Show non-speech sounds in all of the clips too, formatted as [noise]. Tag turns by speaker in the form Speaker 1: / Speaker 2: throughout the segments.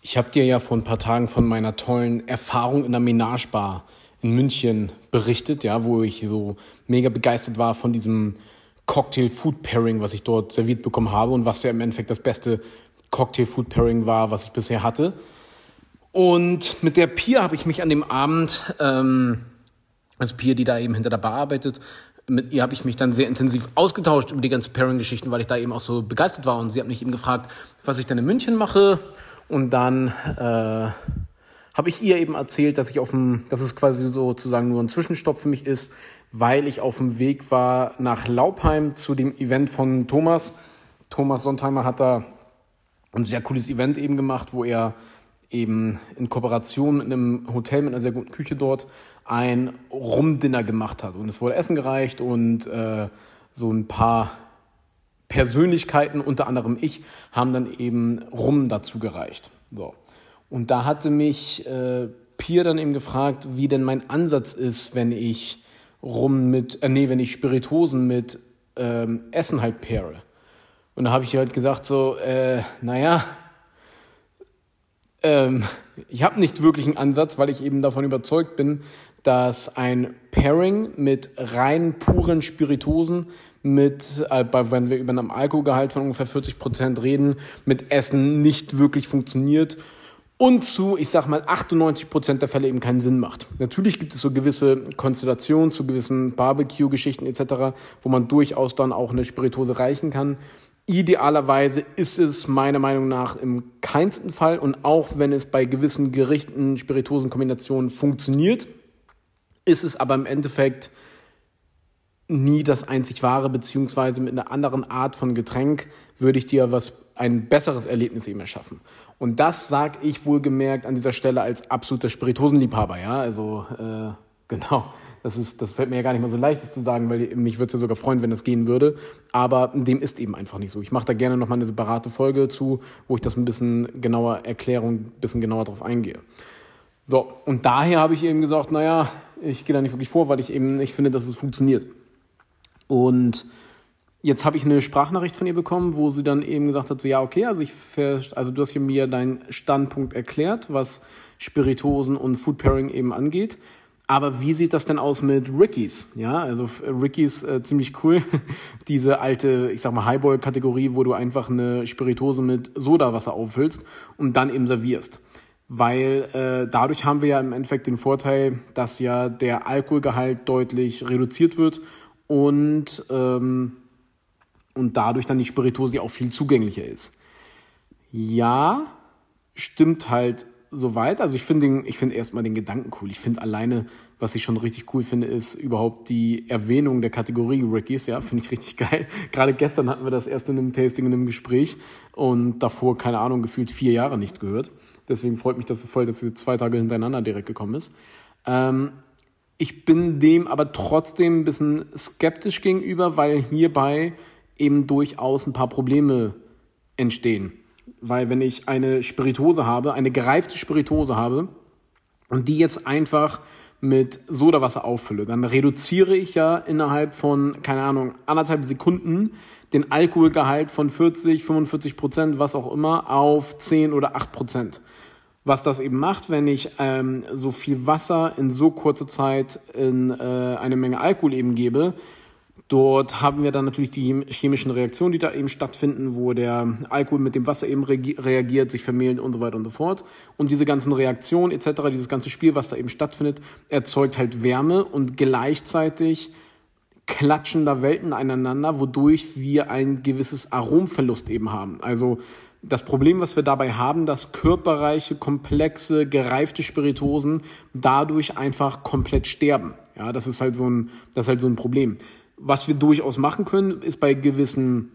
Speaker 1: Ich habe dir ja vor ein paar Tagen von meiner tollen Erfahrung in der Menage Bar in München berichtet, ja, wo ich so mega begeistert war von diesem Cocktail Food Pairing, was ich dort serviert bekommen habe und was ja im Endeffekt das beste Cocktail Food Pairing war, was ich bisher hatte. Und mit der Pia habe ich mich an dem Abend, ähm, also Pia, die da eben hinter der Bar arbeitet, mit ihr habe ich mich dann sehr intensiv ausgetauscht über die ganzen Pairing-Geschichten, weil ich da eben auch so begeistert war. Und sie hat mich eben gefragt, was ich denn in München mache. Und dann äh, habe ich ihr eben erzählt, dass ich auf dem, dass es quasi sozusagen nur ein Zwischenstopp für mich ist, weil ich auf dem Weg war nach Laubheim zu dem Event von Thomas. Thomas Sontheimer hat da ein sehr cooles Event eben gemacht, wo er eben in Kooperation mit einem Hotel mit einer sehr guten Küche dort ein Rumdinner gemacht hat. Und es wurde Essen gereicht und äh, so ein paar Persönlichkeiten, unter anderem ich, haben dann eben Rum dazu gereicht. So. Und da hatte mich äh, Pier dann eben gefragt, wie denn mein Ansatz ist, wenn ich Rum mit, äh, nee, wenn ich Spiritosen mit ähm, Essen halt paire. Und da habe ich halt gesagt so, äh, naja, ähm, ich habe nicht wirklich einen Ansatz, weil ich eben davon überzeugt bin, dass ein Pairing mit rein puren Spiritosen mit, äh, wenn wir über einen Alkoholgehalt von ungefähr 40 Prozent reden, mit Essen nicht wirklich funktioniert und zu, ich sag mal, 98 Prozent der Fälle eben keinen Sinn macht. Natürlich gibt es so gewisse Konstellationen zu gewissen Barbecue-Geschichten etc., wo man durchaus dann auch eine Spiritose reichen kann. Idealerweise ist es meiner Meinung nach im keinsten Fall und auch wenn es bei gewissen Gerichten, Spiritosenkombinationen funktioniert, ist es aber im Endeffekt nie das einzig wahre, beziehungsweise mit einer anderen Art von Getränk würde ich dir was ein besseres Erlebnis eben erschaffen. Und das sage ich wohlgemerkt an dieser Stelle als absoluter Spiritosenliebhaber, ja. Also äh, genau, das ist, das fällt mir ja gar nicht mal so leicht, das zu sagen, weil mich würde es ja sogar freuen, wenn das gehen würde. Aber dem ist eben einfach nicht so. Ich mache da gerne nochmal eine separate Folge zu, wo ich das ein bisschen genauer erkläre und ein bisschen genauer darauf eingehe. So, und daher habe ich eben gesagt, naja, ich gehe da nicht wirklich vor, weil ich eben nicht finde, dass es funktioniert. Und jetzt habe ich eine Sprachnachricht von ihr bekommen, wo sie dann eben gesagt hat, so ja, okay, also ich also du hast hier mir deinen Standpunkt erklärt, was Spiritosen und Food Pairing eben angeht. Aber wie sieht das denn aus mit Rickies? Ja, also Rickies äh, ziemlich cool. [laughs] Diese alte, ich sag mal Highball-Kategorie, wo du einfach eine Spiritose mit Sodawasser auffüllst und dann eben servierst weil äh, dadurch haben wir ja im Endeffekt den Vorteil, dass ja der Alkoholgehalt deutlich reduziert wird und, ähm, und dadurch dann die Spiritose auch viel zugänglicher ist. Ja, stimmt halt soweit. Also ich finde ich finde erstmal den Gedanken cool. Ich finde alleine, was ich schon richtig cool finde, ist überhaupt die Erwähnung der Kategorie Rickies. Ja, finde ich richtig [laughs] geil. Gerade gestern hatten wir das erst in einem Tasting, in einem Gespräch und davor, keine Ahnung, gefühlt vier Jahre nicht gehört. Deswegen freut mich das voll, dass sie zwei Tage hintereinander direkt gekommen ist. Ähm, ich bin dem aber trotzdem ein bisschen skeptisch gegenüber, weil hierbei eben durchaus ein paar Probleme entstehen. Weil wenn ich eine Spiritose habe, eine gereifte Spiritose habe und die jetzt einfach mit Sodawasser auffülle, dann reduziere ich ja innerhalb von, keine Ahnung, anderthalb Sekunden den Alkoholgehalt von 40, 45 Prozent, was auch immer, auf 10 oder 8 Prozent. Was das eben macht, wenn ich ähm, so viel Wasser in so kurzer Zeit in äh, eine Menge Alkohol eben gebe, Dort haben wir dann natürlich die chemischen Reaktionen, die da eben stattfinden, wo der Alkohol mit dem Wasser eben reagiert, sich vermehlen und so weiter und so fort. Und diese ganzen Reaktionen etc., dieses ganze Spiel, was da eben stattfindet, erzeugt halt Wärme und gleichzeitig klatschen da Welten aneinander, wodurch wir ein gewisses Aromverlust eben haben. Also das Problem, was wir dabei haben, dass körperreiche, komplexe, gereifte Spiritosen dadurch einfach komplett sterben. Ja, das ist halt so ein, das ist halt so ein Problem. Was wir durchaus machen können, ist bei gewissen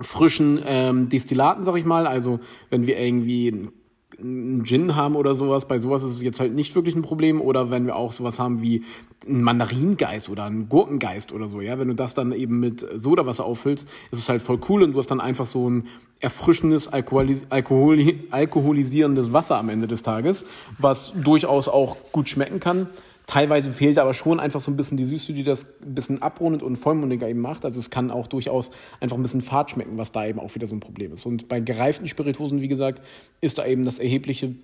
Speaker 1: frischen ähm, Destillaten, sag ich mal, also wenn wir irgendwie einen Gin haben oder sowas, bei sowas ist es jetzt halt nicht wirklich ein Problem. Oder wenn wir auch sowas haben wie einen Mandaringeist oder einen Gurkengeist oder so, ja, wenn du das dann eben mit Sodawasser auffüllst, ist es halt voll cool und du hast dann einfach so ein erfrischendes, alkoholis alkoholi alkoholisierendes Wasser am Ende des Tages, was durchaus auch gut schmecken kann. Teilweise fehlt aber schon einfach so ein bisschen die Süße, die das ein bisschen abrundet und vollmundiger eben macht. Also es kann auch durchaus einfach ein bisschen fad schmecken, was da eben auch wieder so ein Problem ist. Und bei gereiften Spirituosen, wie gesagt, ist da eben das erhebliche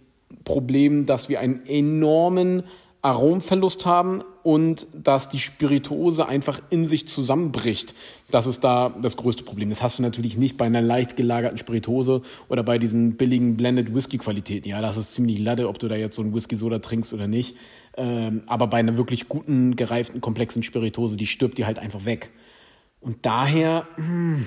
Speaker 1: Problem, dass wir einen enormen Aromverlust haben und dass die Spirituose einfach in sich zusammenbricht. Das ist da das größte Problem. Das hast du natürlich nicht bei einer leicht gelagerten Spirituose oder bei diesen billigen Blended Whisky Qualitäten. Ja, das ist ziemlich latte, ob du da jetzt so einen Whisky Soda trinkst oder nicht. Ähm, aber bei einer wirklich guten, gereiften, komplexen Spirituose, die stirbt die halt einfach weg. Und daher hm,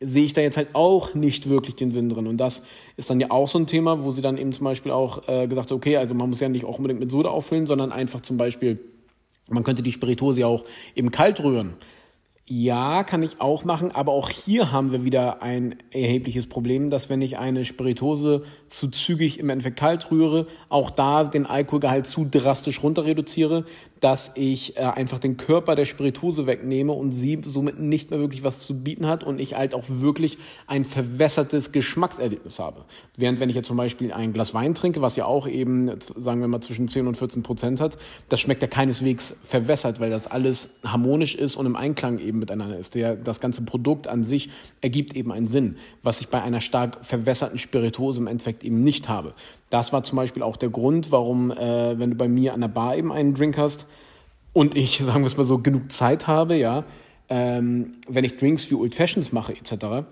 Speaker 1: sehe ich da jetzt halt auch nicht wirklich den Sinn drin. Und das ist dann ja auch so ein Thema, wo sie dann eben zum Beispiel auch äh, gesagt hat, okay, also man muss ja nicht auch unbedingt mit Soda auffüllen, sondern einfach zum Beispiel, man könnte die Spirituose ja auch eben kalt rühren. Ja, kann ich auch machen, aber auch hier haben wir wieder ein erhebliches Problem, dass wenn ich eine Spiritose zu zügig im Endeffekt kalt rühre, auch da den Alkoholgehalt zu drastisch runter reduziere, dass ich äh, einfach den Körper der Spiritose wegnehme und sie somit nicht mehr wirklich was zu bieten hat und ich halt auch wirklich ein verwässertes Geschmackserlebnis habe. Während wenn ich jetzt zum Beispiel ein Glas Wein trinke, was ja auch eben, sagen wir mal, zwischen 10 und 14 Prozent hat, das schmeckt ja keineswegs verwässert, weil das alles harmonisch ist und im Einklang eben miteinander ist. Der, das ganze Produkt an sich ergibt eben einen Sinn, was ich bei einer stark verwässerten Spiritose im Endeffekt eben nicht habe. Das war zum Beispiel auch der Grund, warum, äh, wenn du bei mir an der Bar eben einen Drink hast und ich, [laughs] sagen wir es mal so, genug Zeit habe, ja, ähm, wenn ich Drinks wie Old Fashions mache etc.,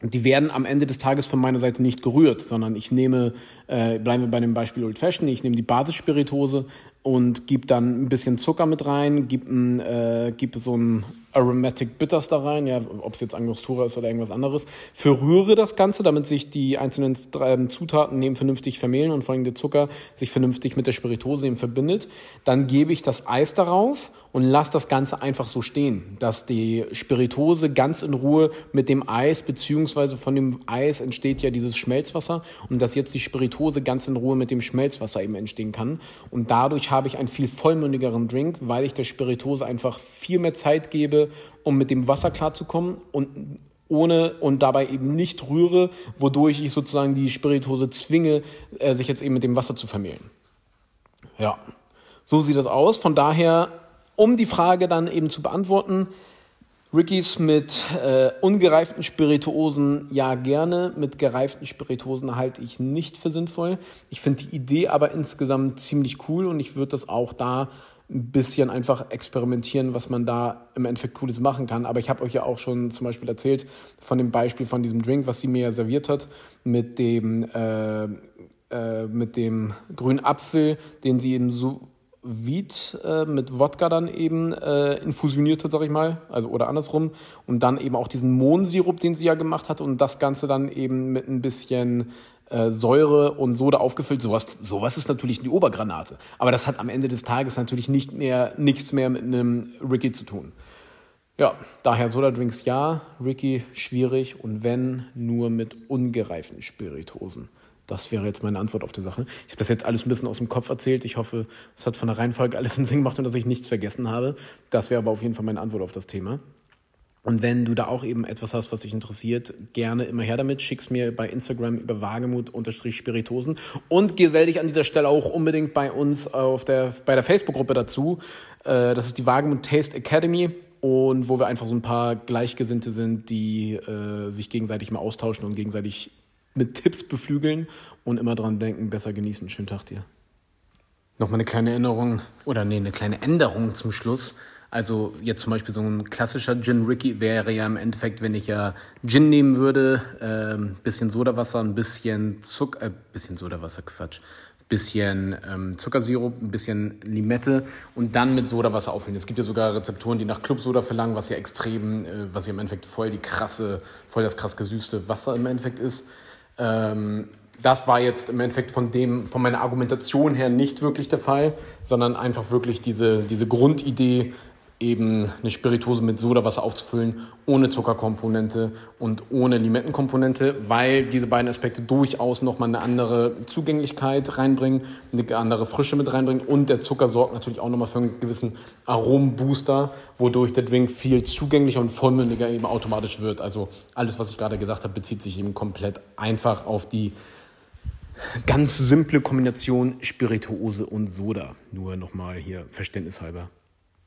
Speaker 1: die werden am Ende des Tages von meiner Seite nicht gerührt, sondern ich nehme, äh, bleiben wir bei dem Beispiel Old Fashioned, ich nehme die Basisspiritose und gebe dann ein bisschen Zucker mit rein, gebe äh, gib so ein Aromatic Bitters da rein, ja, ob es jetzt Angostura ist oder irgendwas anderes. Verrühre das Ganze, damit sich die einzelnen ähm, Zutaten eben vernünftig vermehlen und vor allem der Zucker sich vernünftig mit der Spiritose eben verbindet. Dann gebe ich das Eis darauf und lasse das Ganze einfach so stehen, dass die Spiritose ganz in Ruhe mit dem Eis, beziehungsweise von dem Eis entsteht ja dieses Schmelzwasser und dass jetzt die Spiritose ganz in Ruhe mit dem Schmelzwasser eben entstehen kann. Und dadurch habe ich einen viel vollmündigeren Drink, weil ich der Spiritose einfach viel mehr Zeit gebe, um mit dem Wasser klarzukommen und ohne und dabei eben nicht rühre, wodurch ich sozusagen die Spirituose zwinge, äh, sich jetzt eben mit dem Wasser zu vermehlen. Ja, so sieht das aus. Von daher, um die Frage dann eben zu beantworten, Rickies mit äh, ungereiften Spirituosen ja gerne, mit gereiften Spirituosen halte ich nicht für sinnvoll. Ich finde die Idee aber insgesamt ziemlich cool und ich würde das auch da ein bisschen einfach experimentieren, was man da im Endeffekt Cooles machen kann. Aber ich habe euch ja auch schon zum Beispiel erzählt von dem Beispiel von diesem Drink, was sie mir ja serviert hat, mit dem, äh, äh, mit dem grünen Apfel, den sie eben so Vide äh, mit Wodka dann eben äh, infusioniert hat, sag ich mal, also oder andersrum, und dann eben auch diesen Mohnsirup, den sie ja gemacht hat, und das Ganze dann eben mit ein bisschen äh, Säure und Soda aufgefüllt. Sowas, sowas ist natürlich die Obergranate. Aber das hat am Ende des Tages natürlich nicht mehr, nichts mehr mit einem Ricky zu tun. Ja, daher Soda-Drinks ja, Ricky schwierig und wenn, nur mit ungereiften Spiritosen. Das wäre jetzt meine Antwort auf die Sache. Ich habe das jetzt alles ein bisschen aus dem Kopf erzählt. Ich hoffe, es hat von der Reihenfolge alles einen Sinn gemacht und dass ich nichts vergessen habe. Das wäre aber auf jeden Fall meine Antwort auf das Thema. Und wenn du da auch eben etwas hast, was dich interessiert, gerne immer her damit. Schick's mir bei Instagram über Wagemut-Spiritosen und gesell dich an dieser Stelle auch unbedingt bei uns auf der, bei der Facebook-Gruppe dazu. Äh, das ist die Wagemut Taste Academy und wo wir einfach so ein paar Gleichgesinnte sind, die äh, sich gegenseitig mal austauschen und gegenseitig mit Tipps beflügeln und immer dran denken, besser genießen. Schönen Tag dir. Nochmal eine kleine Erinnerung oder nee, eine kleine Änderung zum Schluss. Also jetzt zum Beispiel so ein klassischer Gin Ricky wäre ja im Endeffekt, wenn ich ja Gin nehmen würde, ähm, bisschen Sodawasser, ein bisschen Zucker, äh, bisschen Sodawasser, Quatsch, bisschen ähm, Zuckersirup, ein bisschen Limette und dann mit Sodawasser auffüllen. Es gibt ja sogar Rezepturen, die nach Clubsoda verlangen, was ja extrem, äh, was ja im Endeffekt voll die krasse, voll das krass gesüßte Wasser im Endeffekt ist. Ähm, das war jetzt im Endeffekt von dem, von meiner Argumentation her nicht wirklich der Fall, sondern einfach wirklich diese, diese Grundidee, eben eine Spirituose mit Sodawasser aufzufüllen, ohne Zuckerkomponente und ohne Limettenkomponente, weil diese beiden Aspekte durchaus nochmal eine andere Zugänglichkeit reinbringen, eine andere Frische mit reinbringen und der Zucker sorgt natürlich auch nochmal für einen gewissen Arombooster, wodurch der Drink viel zugänglicher und vollmündiger eben automatisch wird. Also alles, was ich gerade gesagt habe, bezieht sich eben komplett einfach auf die ganz simple Kombination Spirituose und Soda. Nur nochmal hier verständnishalber.